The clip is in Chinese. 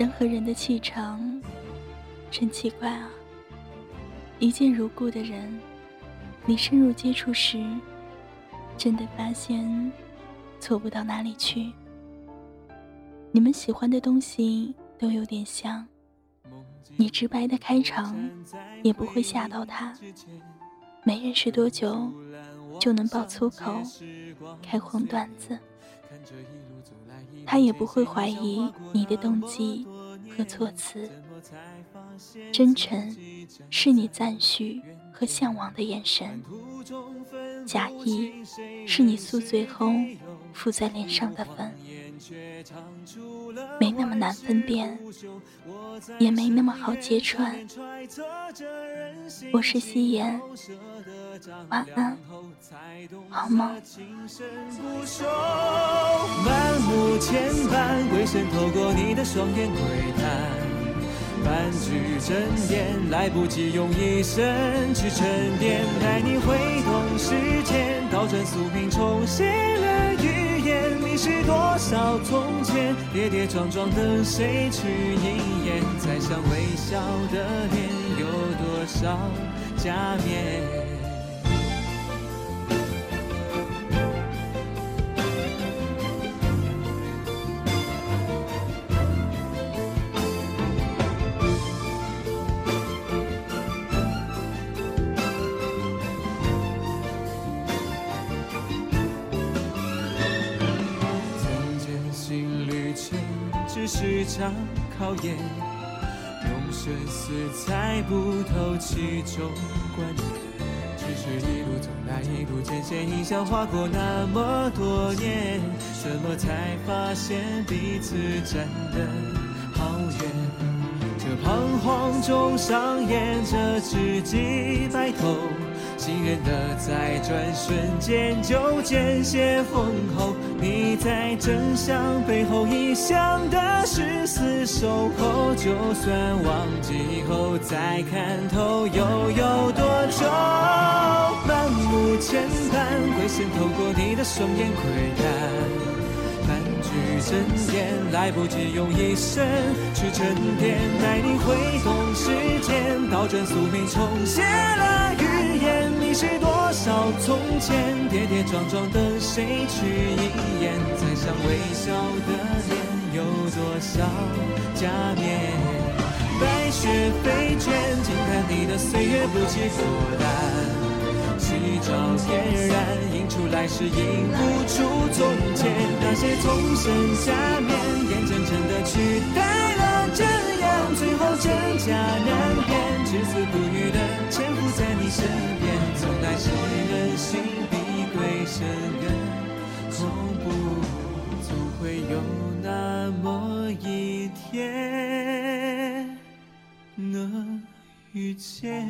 人和人的气场真奇怪啊！一见如故的人，你深入接触时，真的发现错不到哪里去。你们喜欢的东西都有点像，你直白的开场也不会吓到他。没认识多久就能爆粗口、开黄段子。他也不会怀疑你的动机和措辞，真诚是你赞许和向往的眼神，假意是你宿醉后敷在脸上的粉，没那么难分辨，也没那么好揭穿。我是夕颜，晚安，好梦。牵绊，鬼神透过你的双眼窥探，半句真言来不及用一生去沉淀，带你挥动时间，倒转宿命重写了语言。你是多少从前，跌跌撞撞等谁去应验？再想微笑的脸，有多少假面？是场考验，用生死猜不透其中关联。只是一路走来，一路艰险，印象划过那么多年，什么才发现彼此站得好远？这彷徨中上演着知己白头。信任的在转瞬间就见血封喉，你在真相背后臆想的是死守候，就算忘记以后再看透又有多久？满目牵绊，鬼神透过你的双眼窥探，半句真言来不及用一生去沉淀，带你挥动时间，倒转宿命重写了语言。你是多少从前，跌跌撞撞等谁去应验？再想微笑的脸，有多少假面？白雪飞卷，静看你的岁月不起波澜。夕照点燃，映出来时映不出从前。那些从身下面，眼睁睁的取代了真样，最后真假难辨。至死不渝的，潜伏在你身边。从来是人心比鬼深更恐怖，总会有那么一天能遇见。